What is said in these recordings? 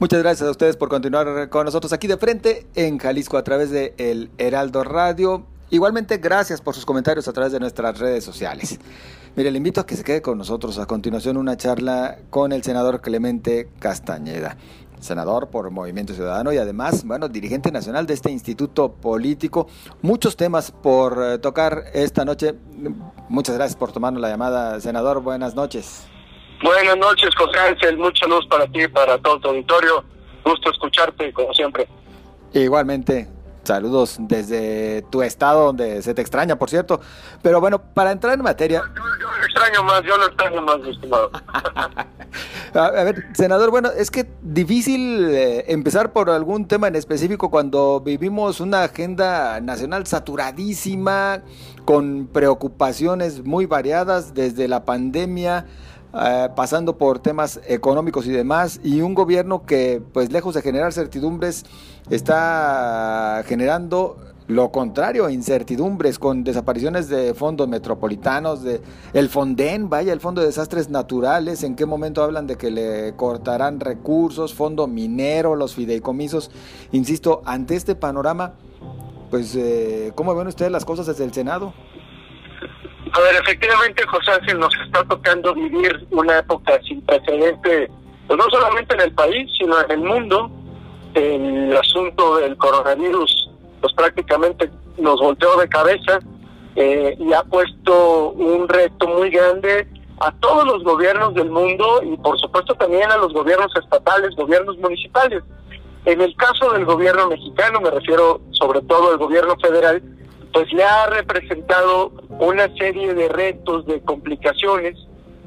Muchas gracias a ustedes por continuar con nosotros aquí de frente en Jalisco a través de El Heraldo Radio. Igualmente, gracias por sus comentarios a través de nuestras redes sociales. Mire, le invito a que se quede con nosotros a continuación una charla con el senador Clemente Castañeda, senador por Movimiento Ciudadano y además, bueno, dirigente nacional de este instituto político. Muchos temas por eh, tocar esta noche. Muchas gracias por tomarnos la llamada, senador. Buenas noches. Buenas noches, José Ángel. Mucha luz para ti y para todo tu auditorio. Gusto escucharte, como siempre. Igualmente, saludos desde tu estado, donde se te extraña, por cierto. Pero bueno, para entrar en materia... Yo, yo lo extraño más, yo lo extraño más, estimado. A ver, senador, bueno, es que difícil eh, empezar por algún tema en específico cuando vivimos una agenda nacional saturadísima, con preocupaciones muy variadas desde la pandemia, eh, pasando por temas económicos y demás, y un gobierno que, pues lejos de generar certidumbres, está generando lo contrario, incertidumbres con desapariciones de fondos metropolitanos, de el Fonden, vaya, el Fondo de Desastres Naturales, en qué momento hablan de que le cortarán recursos, fondo minero, los fideicomisos. Insisto, ante este panorama, pues, eh, ¿cómo ven ustedes las cosas desde el Senado? A ver, efectivamente, José Ángel, nos está tocando vivir una época sin precedente, pues no solamente en el país, sino en el mundo. El asunto del coronavirus, pues prácticamente nos volteó de cabeza eh, y ha puesto un reto muy grande a todos los gobiernos del mundo y por supuesto también a los gobiernos estatales, gobiernos municipales. En el caso del gobierno mexicano, me refiero sobre todo al gobierno federal, pues le ha representado una serie de retos, de complicaciones,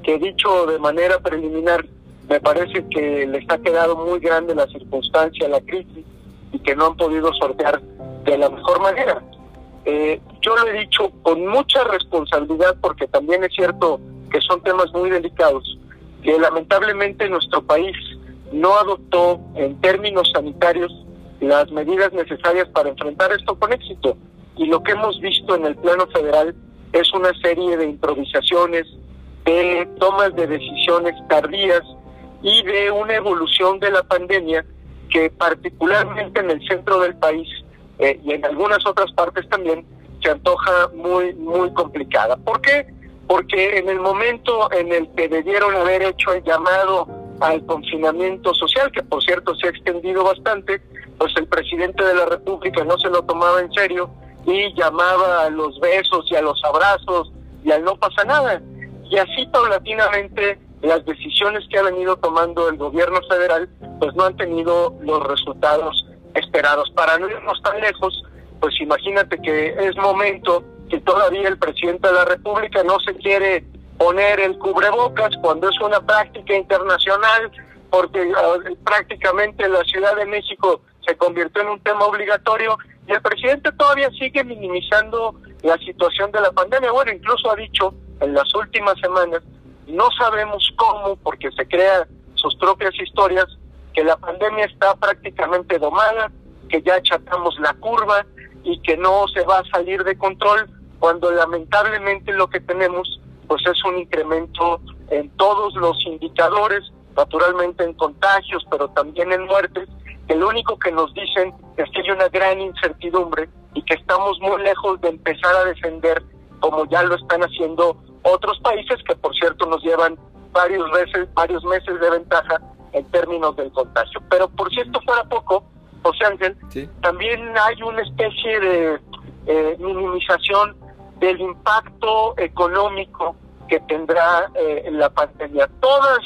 que dicho de manera preliminar, me parece que les ha quedado muy grande la circunstancia, la crisis, y que no han podido sortear de la mejor manera. Eh, yo lo he dicho con mucha responsabilidad, porque también es cierto que son temas muy delicados, que lamentablemente nuestro país no adoptó en términos sanitarios las medidas necesarias para enfrentar esto con éxito. Y lo que hemos visto en el plano federal es una serie de improvisaciones, de tomas de decisiones tardías y de una evolución de la pandemia que particularmente en el centro del país eh, y en algunas otras partes también se antoja muy, muy complicada. ¿Por qué? Porque en el momento en el que debieron haber hecho el llamado al confinamiento social, que por cierto se ha extendido bastante, pues el presidente de la República no se lo tomaba en serio y llamaba a los besos y a los abrazos y al no pasa nada. Y así paulatinamente las decisiones que ha venido tomando el gobierno federal pues no han tenido los resultados esperados. Para no irnos tan lejos, pues imagínate que es momento que todavía el presidente de la República no se quiere poner el cubrebocas cuando es una práctica internacional, porque ah, prácticamente la Ciudad de México se convirtió en un tema obligatorio y el presidente todavía sigue minimizando la situación de la pandemia. Bueno, incluso ha dicho en las últimas semanas, no sabemos cómo, porque se crean sus propias historias, que la pandemia está prácticamente domada, que ya achatamos la curva y que no se va a salir de control, cuando lamentablemente lo que tenemos pues es un incremento en todos los indicadores, naturalmente en contagios, pero también en muertes, que lo único que nos dicen es que hay una gran incertidumbre y que estamos muy lejos de empezar a defender como ya lo están haciendo otros países que por cierto nos llevan varios meses, varios meses de ventaja en términos del contagio. Pero por si esto fuera poco, José Ángel, también hay una especie de eh, minimización del impacto económico que tendrá eh, la pandemia. Todas,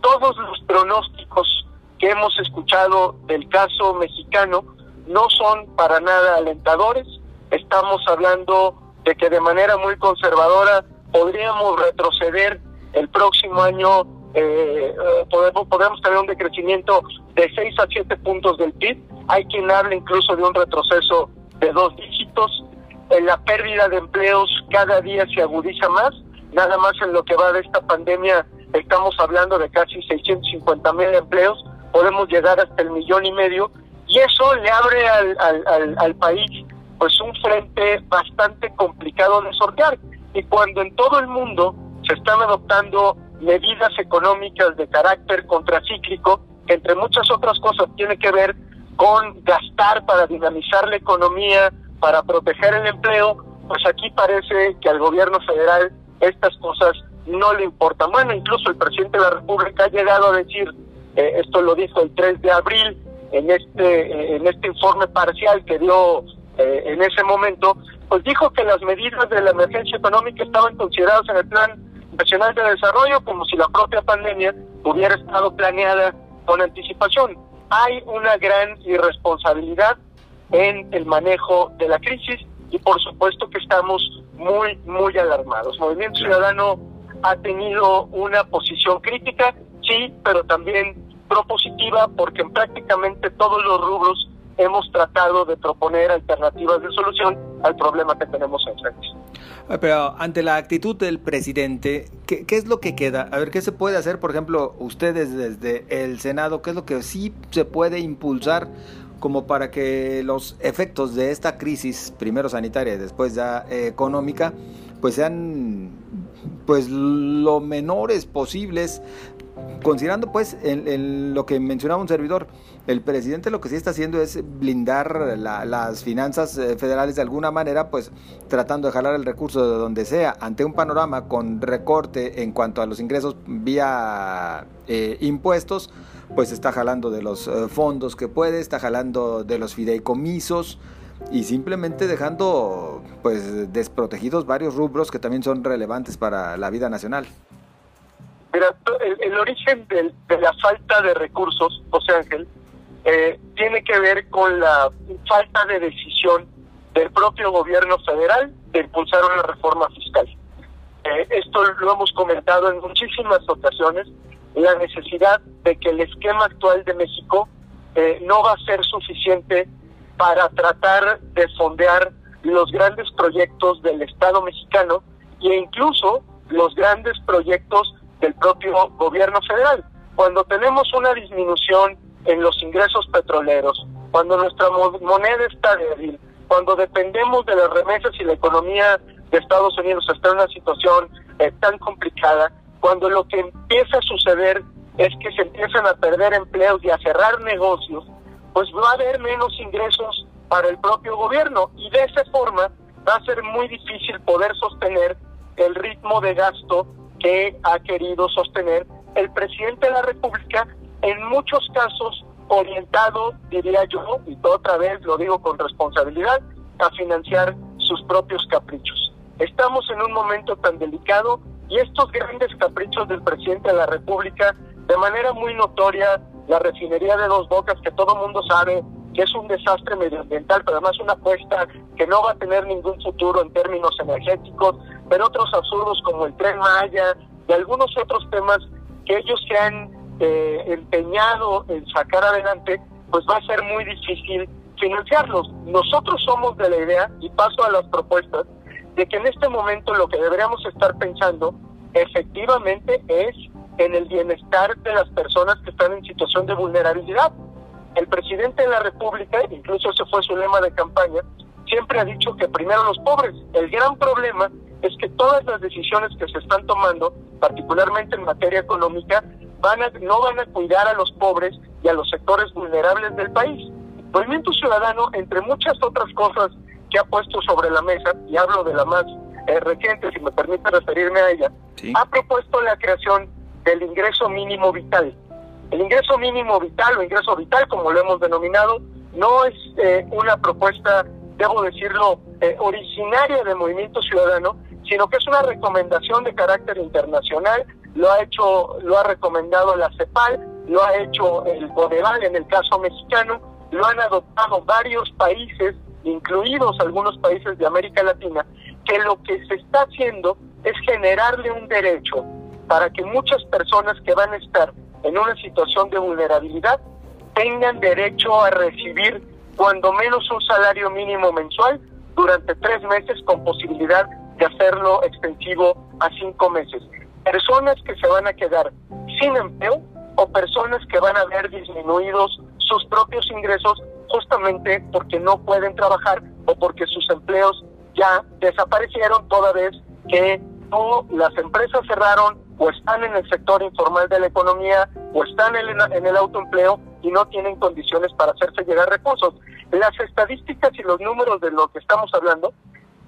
todos los pronósticos que hemos escuchado del caso mexicano no son para nada alentadores. Estamos hablando de que de manera muy conservadora podríamos retroceder el próximo año, eh, eh podemos, podemos tener un decrecimiento de 6 a 7 puntos del PIB. Hay quien habla incluso de un retroceso de dos dígitos. En la pérdida de empleos cada día se agudiza más. Nada más en lo que va de esta pandemia estamos hablando de casi 650 mil empleos podemos llegar hasta el millón y medio y eso le abre al, al, al, país pues un frente bastante complicado de sortear y cuando en todo el mundo se están adoptando medidas económicas de carácter contracíclico que entre muchas otras cosas tiene que ver con gastar para dinamizar la economía, para proteger el empleo, pues aquí parece que al gobierno federal estas cosas no le importan. Bueno, incluso el presidente de la República ha llegado a decir, eh, esto lo dijo el 3 de abril en este, eh, en este informe parcial que dio eh, en ese momento, pues dijo que las medidas de la emergencia económica estaban consideradas en el Plan Nacional de Desarrollo como si la propia pandemia hubiera estado planeada con anticipación. Hay una gran irresponsabilidad en el manejo de la crisis y por supuesto que estamos muy, muy alarmados. Movimiento Ciudadano ha tenido una posición crítica, sí, pero también propositiva porque en prácticamente todos los rubros hemos tratado de proponer alternativas de solución al problema que tenemos enfrente. Ah, pero ante la actitud del presidente, ¿qué, ¿qué, es lo que queda? A ver, ¿qué se puede hacer? Por ejemplo, ustedes desde el Senado, ¿qué es lo que sí se puede impulsar como para que los efectos de esta crisis, primero sanitaria y después ya eh, económica, pues sean pues lo menores posibles, considerando pues en, lo que mencionaba un servidor, el presidente lo que sí está haciendo es blindar las finanzas eh, federales de alguna manera, pues tratando de jalar el recurso de donde sea, ante un panorama con recorte en cuanto a los ingresos vía eh, impuestos, pues está jalando de los eh, fondos que puede, está jalando de los fideicomisos y simplemente dejando pues desprotegidos varios rubros que también son relevantes para la vida nacional. Mira, el, origen de, la falta de recursos, José Ángel, eh, tiene que ver con la falta de decisión del propio gobierno federal de impulsar una reforma fiscal. Eh, esto lo hemos comentado en muchísimas ocasiones la necesidad de que el esquema actual de México eh, no va a ser suficiente para tratar de fondear los grandes proyectos del Estado mexicano e incluso los grandes proyectos del propio gobierno federal. Cuando tenemos una disminución en los ingresos petroleros, cuando nuestra moneda está débil, cuando dependemos de las remesas y la economía de Estados Unidos está en una situación eh, tan complicada, cuando lo que empieza a suceder es que se empiezan a perder empleos y a cerrar negocios, pues va a haber menos ingresos para el propio gobierno y de esa forma va a ser muy difícil poder sostener el ritmo de gasto que ha querido sostener el presidente de la República, en muchos casos orientado, diría yo, y otra vez lo digo con responsabilidad, a financiar sus propios caprichos. Estamos en un momento tan delicado y estos grandes caprichos del presidente de la República, de manera muy notoria, la refinería de dos bocas, que todo el mundo sabe que es un desastre medioambiental, pero además una apuesta que no va a tener ningún futuro en términos energéticos, pero otros absurdos como el tren Maya y algunos otros temas que ellos se han eh, empeñado en sacar adelante, pues va a ser muy difícil financiarlos. Nosotros somos de la idea, y paso a las propuestas, de que en este momento lo que deberíamos estar pensando efectivamente es en el bienestar de las personas que están en situación de vulnerabilidad. El presidente de la República, incluso ese fue su lema de campaña, siempre ha dicho que primero los pobres. El gran problema es que todas las decisiones que se están tomando, particularmente en materia económica, van a, no van a cuidar a los pobres y a los sectores vulnerables del país. Movimiento Ciudadano, entre muchas otras cosas que ha puesto sobre la mesa, y hablo de la más eh, reciente, si me permite referirme a ella, ha propuesto la creación del ingreso mínimo vital. El ingreso mínimo vital o ingreso vital, como lo hemos denominado, no es eh, una propuesta, debo decirlo, eh, originaria del Movimiento Ciudadano, sino que es una recomendación de carácter internacional, lo ha hecho, lo ha recomendado la CEPAL, lo ha hecho el Codeval en el caso mexicano, lo han adoptado varios países incluidos algunos países de América Latina, que lo que se está haciendo es generarle un derecho para que muchas personas que van a estar en una situación de vulnerabilidad tengan derecho a recibir cuando menos un salario mínimo mensual durante tres meses con posibilidad de hacerlo extensivo a cinco meses. Personas que se van a quedar sin empleo o personas que van a ver disminuidos sus propios ingresos justamente porque no pueden trabajar o porque sus empleos ya desaparecieron toda vez que las empresas cerraron o están en el sector informal de la economía o están en el, autoempleo y no tienen condiciones para hacerse llegar recursos. Las estadísticas y los números de lo que estamos hablando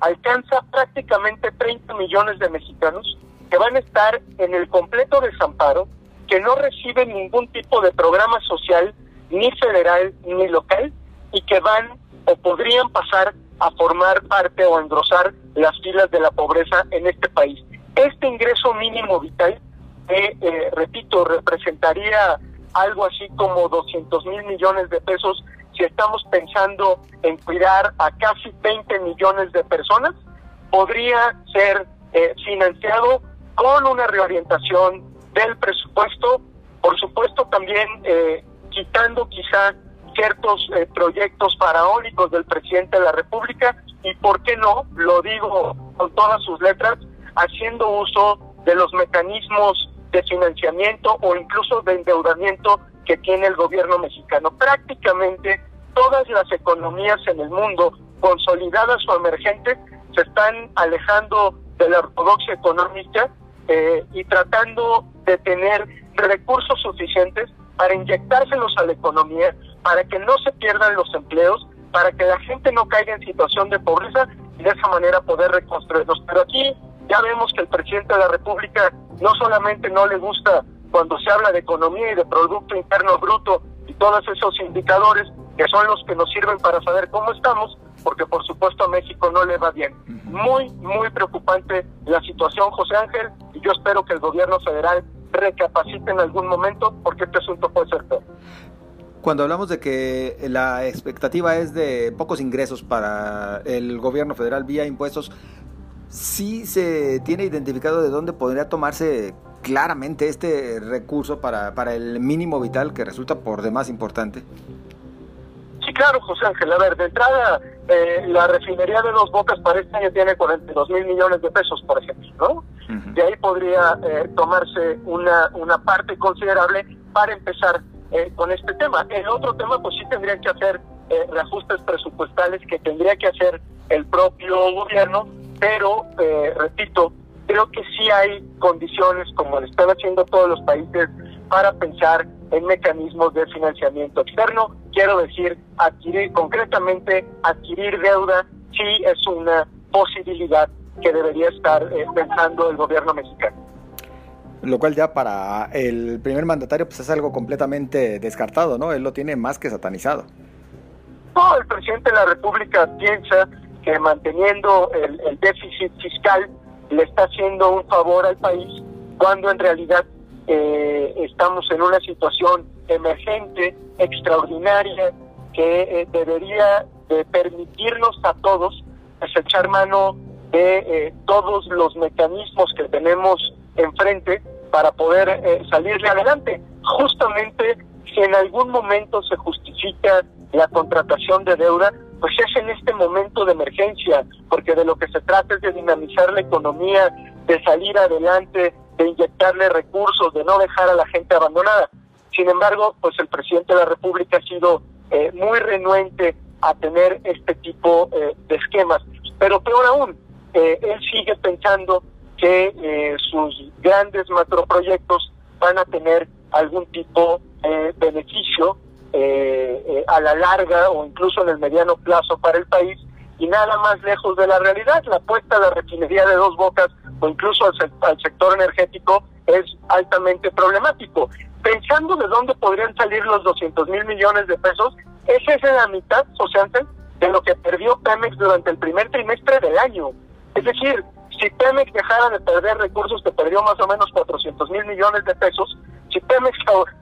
alcanza prácticamente 30 millones de mexicanos que van a estar en el completo desamparo, que no reciben ningún tipo de programa social, ni federal ni local, y que van o podrían pasar a formar parte o engrosar las filas de la pobreza en este país. Este ingreso mínimo vital, que, eh, repito, representaría algo así como 200 mil millones de pesos si estamos pensando en cuidar a casi 20 millones de personas, podría ser eh, financiado con una reorientación del presupuesto, por supuesto también eh, quitando quizá ciertos eh, proyectos faraónicos del presidente de la República y, ¿por qué no? Lo digo con todas sus letras, haciendo uso de los mecanismos de financiamiento o incluso de endeudamiento que tiene el gobierno mexicano. Prácticamente todas las economías en el mundo, consolidadas o emergentes, se están alejando de la ortodoxia económica eh, y tratando de tener recursos suficientes para inyectárselos a la economía, para que no se pierdan los empleos, para que la gente no caiga en situación de pobreza y de esa manera poder reconstruirlos. Pero aquí ya vemos que el presidente de la República no solamente no le gusta cuando se habla de economía y de Producto Interno Bruto y todos esos indicadores que son los que nos sirven para saber cómo estamos, porque por supuesto a México no le va bien. Muy, muy preocupante la situación, José Ángel, y yo espero que el gobierno federal recapacite en algún momento porque este asunto puede ser peor. Cuando hablamos de que la expectativa es de pocos ingresos para el gobierno federal vía impuestos, ¿sí se tiene identificado de dónde podría tomarse claramente este recurso para, para el mínimo vital que resulta por demás importante? Claro, José Ángel. A ver, de entrada, eh, la refinería de Dos Bocas para este año tiene 42 mil millones de pesos, por ejemplo, ¿no? De ahí podría eh, tomarse una, una parte considerable para empezar eh, con este tema. El otro tema, pues sí tendrían que hacer eh, reajustes presupuestales que tendría que hacer el propio gobierno, pero, eh, repito, creo que sí hay condiciones, como lo están haciendo todos los países, para pensar en mecanismos de financiamiento externo. Quiero decir, adquirir, concretamente, adquirir deuda sí es una posibilidad que debería estar pensando el gobierno mexicano lo cual ya para el primer mandatario pues es algo completamente descartado, ¿no? Él lo tiene más que satanizado. No, el presidente de la República piensa que manteniendo el, déficit fiscal le está haciendo un favor al país, cuando en realidad eh, estamos en una situación emergente, extraordinaria, que eh, debería de permitirnos a todos pues, echar mano de eh, todos los mecanismos que tenemos enfrente para poder eh, salirle adelante. Justamente si en algún momento se justifica la contratación de deuda, pues es en este momento de emergencia, porque de lo que se trata es de dinamizar la economía, de salir adelante, de inyectarle recursos, de no dejar a la gente abandonada. Sin embargo, pues el presidente de la República ha sido eh, muy renuente a tener este tipo eh, de esquemas. Pero peor aún, él sigue pensando que eh, sus grandes macroproyectos van a tener algún tipo de beneficio eh, eh, a la larga o incluso en el mediano plazo para el país y nada más lejos de la realidad. La apuesta de la refinería de dos bocas o incluso al, sector energético es altamente problemático. Pensando de dónde podrían salir los 200 mil millones de pesos, esa es la mitad, sociante, de lo que perdió Pemex durante el primer trimestre del año. Es decir, si Pemex dejara de perder recursos que perdió más o menos 400 mil millones de pesos, si Pemex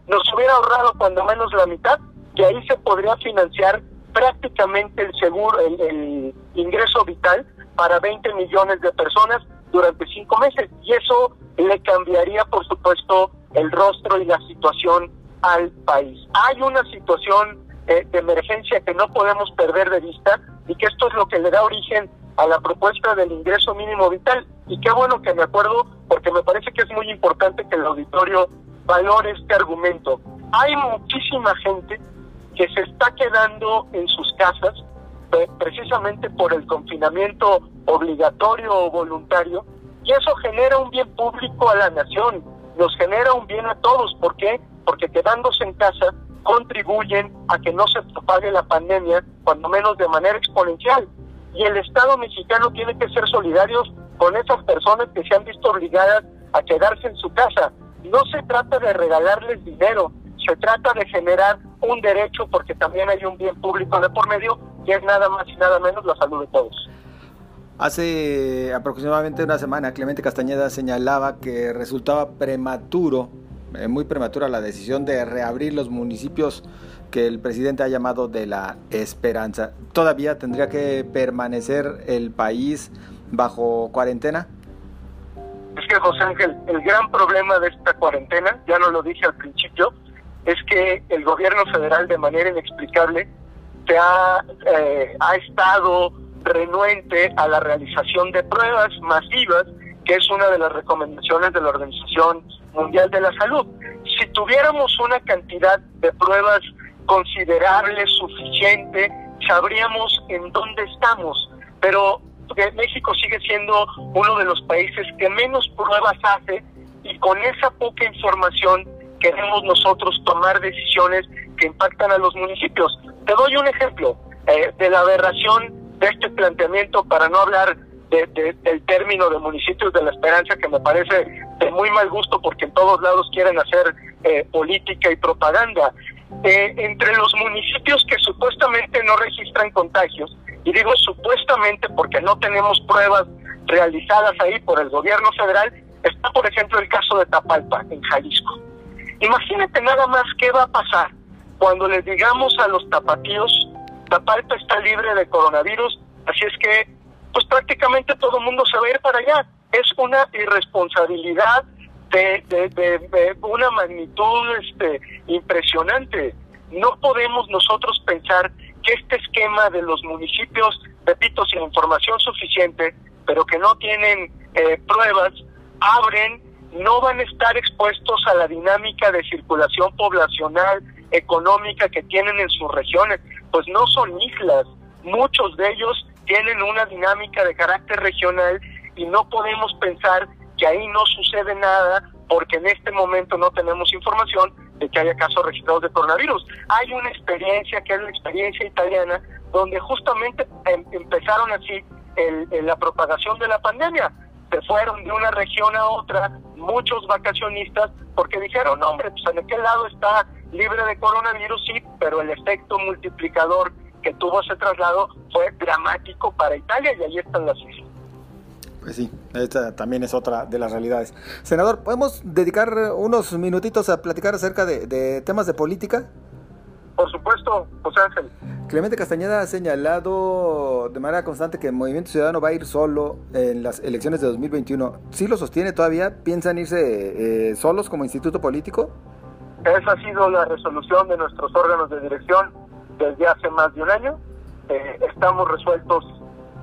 nos hubiera ahorrado cuando menos la mitad, que ahí se podría financiar prácticamente el seguro, el, ingreso vital para 20 millones de personas durante cinco meses. Y eso le cambiaría, por supuesto, el rostro y la situación al país. Hay una situación eh, de emergencia que no podemos perder de vista y que esto es lo que le da origen a la propuesta del ingreso mínimo vital. Y qué bueno que me acuerdo, porque me parece que es muy importante que el auditorio valore este argumento. Hay muchísima gente que se está quedando en sus casas precisamente por el confinamiento obligatorio o voluntario Y eso genera un bien público a la nación, nos genera un bien a todos. ¿Por qué? Porque quedándose en casa contribuyen a que no se propague la pandemia, cuando menos de manera exponencial. Y el Estado mexicano tiene que ser solidarios con esas personas que se han visto obligadas a quedarse en su casa. No se trata de regalarles dinero, se trata de generar un derecho porque también hay un bien público de por medio que es nada más y nada menos la salud de todos. Hace aproximadamente una semana Clemente Castañeda señalaba que resultaba prematuro, eh, muy prematura la decisión de reabrir los municipios que el presidente ha llamado de la esperanza. ¿Todavía tendría que permanecer el país bajo cuarentena? Es que José Ángel, el gran problema de esta cuarentena, ya no lo dije al principio, es que el gobierno federal de manera inexplicable ha, eh, ha estado renuente a la realización de pruebas masivas, que es una de las recomendaciones de la Organización Mundial de la Salud. Si tuviéramos una cantidad de pruebas considerable, suficiente, sabríamos en dónde estamos, pero México sigue siendo uno de los países que menos pruebas hace y con esa poca información queremos nosotros tomar decisiones que impactan a los municipios. Te doy un ejemplo eh, de la aberración de este planteamiento para no hablar de, del término de municipios de la esperanza que me parece de muy mal gusto porque en todos lados quieren hacer eh, política y propaganda. Eh, entre los municipios que supuestamente no registran contagios, y digo supuestamente porque no tenemos pruebas realizadas ahí por el gobierno federal, está por ejemplo el caso de Tapalpa, en Jalisco. Imagínate nada más qué va a pasar cuando les digamos a los tapatíos, Tapalpa está libre de coronavirus, así es que pues prácticamente todo el mundo se va a ir para allá. Es una irresponsabilidad de, de, de, una magnitud este, impresionante. No podemos nosotros pensar que este esquema de los municipios, repito, sin información suficiente, pero que no tienen eh, pruebas, abren, no van a estar expuestos a la dinámica de circulación poblacional, económica que tienen en sus regiones, pues no son islas, muchos de ellos tienen una dinámica de carácter regional y no podemos pensar que ahí no sucede nada porque en este momento no tenemos información de que haya casos registrados de coronavirus. Hay una experiencia que es la experiencia italiana donde justamente em, empezaron así el, la propagación de la pandemia. Se fueron de una región a otra muchos vacacionistas porque dijeron, hombre, pues en aquel lado está libre de coronavirus, sí, pero el efecto multiplicador que tuvo ese traslado fue dramático para Italia y ahí están las cifras. Pues sí, esta también es otra de las realidades. Senador, ¿podemos dedicar unos minutitos a platicar acerca de, temas de política? Por supuesto, José Ángel. Clemente Castañeda ha señalado de manera constante que el Movimiento Ciudadano va a ir solo en las elecciones de 2021. ¿Sí lo sostiene todavía? ¿Piensan irse eh, solos como instituto político? Esa ha sido la resolución de nuestros órganos de dirección desde hace más de un año. Eh, estamos resueltos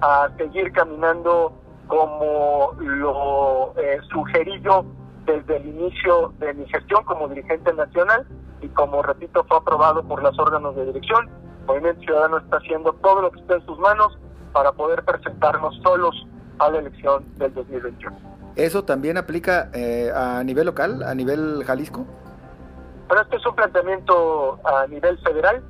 a seguir caminando como lo eh, sugerí yo desde el inicio de mi gestión como dirigente nacional y como repito fue aprobado por los órganos de dirección. Movimiento Ciudadano está haciendo todo lo que está en sus manos para poder presentarnos solos a la elección del 2021. ¿Eso también aplica eh, a nivel local, a nivel Jalisco? Pero este es un planteamiento a nivel federal.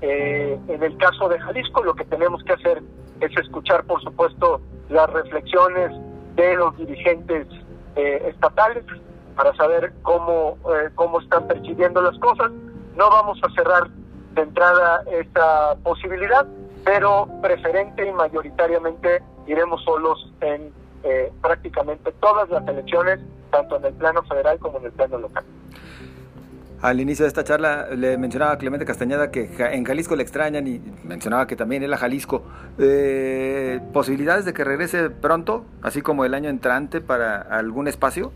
Eh, en el caso de Jalisco, lo que tenemos que hacer es escuchar, por supuesto, las reflexiones de los dirigentes eh, estatales para saber cómo, eh, cómo están percibiendo las cosas. No vamos a cerrar de entrada esta posibilidad, pero preferente y mayoritariamente iremos solos en prácticamente todas las elecciones, tanto en el plano federal como en el plano local. Al inicio de esta charla le mencionaba a Clemente Castañeda que en Jalisco le extrañan y mencionaba que también él a Jalisco. Eh, ¿Posibilidades de que regrese pronto, así como el año entrante, para algún espacio?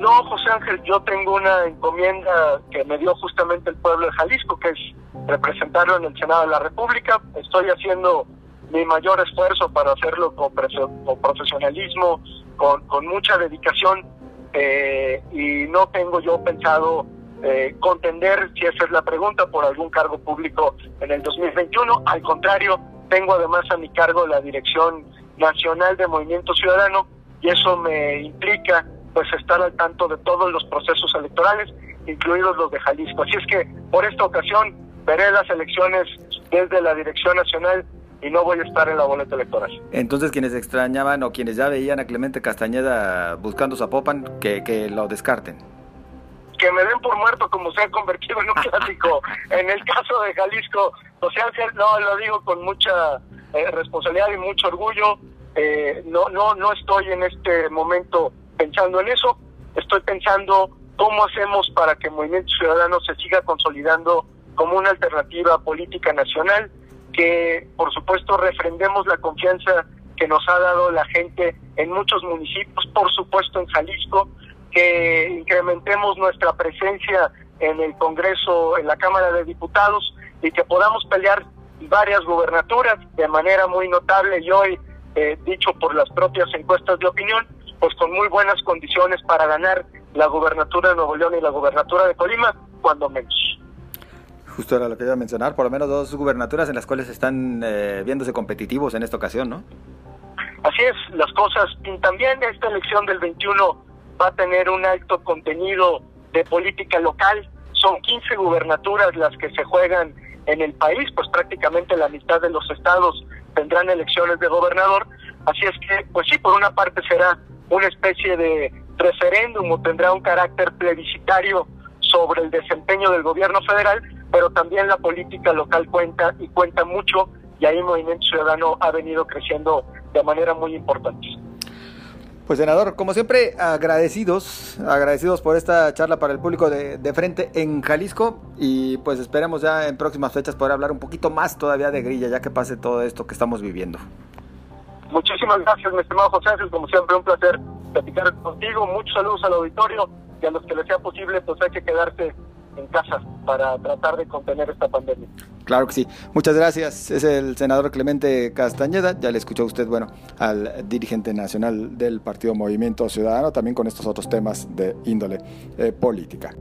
No, José Ángel, yo tengo una encomienda que me dio justamente el pueblo de Jalisco, que es representarlo en el Senado de la República. Estoy haciendo mi mayor esfuerzo para hacerlo con, profesionalismo, con, con mucha dedicación eh, y no tengo yo pensado eh, contender, si esa es la pregunta, por algún cargo público en el 2021. Al contrario, tengo además a mi cargo la Dirección Nacional de Movimiento Ciudadano, y eso me implica pues estar al tanto de todos los procesos electorales, incluidos los de Jalisco. Así es que por esta ocasión veré las elecciones desde la Dirección Nacional y no voy a estar en la boleta electoral. Entonces quienes extrañaban o quienes ya veían a Clemente Castañeda buscando Zapopan, que, que lo descarten. Que me den por muerto como se ha convertido en un clásico. en el caso de Jalisco, o sea, no, lo digo con mucha eh, responsabilidad y mucho orgullo. Eh, no, no, no estoy en este momento pensando en eso. Estoy pensando cómo hacemos para que Movimiento Ciudadano se siga consolidando como una alternativa política nacional que por supuesto refrendemos la confianza que nos ha dado la gente en muchos municipios, por supuesto en Jalisco, que incrementemos nuestra presencia en el Congreso, en la Cámara de Diputados y que podamos pelear varias gubernaturas de manera muy notable y hoy, eh, dicho por las propias encuestas de opinión, pues con muy buenas condiciones para ganar la gubernatura de Nuevo León y la gubernatura de Colima, cuando menos. Justo era lo que iba a mencionar, por lo menos dos gubernaturas en las cuales están eh, viéndose competitivos en esta ocasión, ¿no? Así es, las cosas pintan bien. Esta elección del 21 va a tener un alto contenido de política local. Son 15 gubernaturas las que se juegan en el país, pues prácticamente la mitad de los estados tendrán elecciones de gobernador. Así es que, pues sí, por una parte será una especie de referéndum o tendrá un carácter plebiscitario sobre el desempeño del gobierno federal, pero también la política local cuenta y cuenta mucho y ahí el Movimiento Ciudadano ha venido creciendo de manera muy importante. Pues senador, como siempre, agradecidos, agradecidos por esta charla para el público de, de, frente en Jalisco y pues esperemos ya en próximas fechas poder hablar un poquito más todavía de grilla ya que pase todo esto que estamos viviendo. Muchísimas gracias, mi estimado José Ángel, como siempre un placer platicar contigo, muchos saludos al auditorio y a los que les sea posible pues hay que quedarse en casa para tratar de contener esta pandemia. Claro que sí. Muchas gracias. Es el senador Clemente Castañeda. Ya le escuchó usted, bueno, al dirigente nacional del Partido Movimiento Ciudadano, también con estos otros temas de índole eh, política.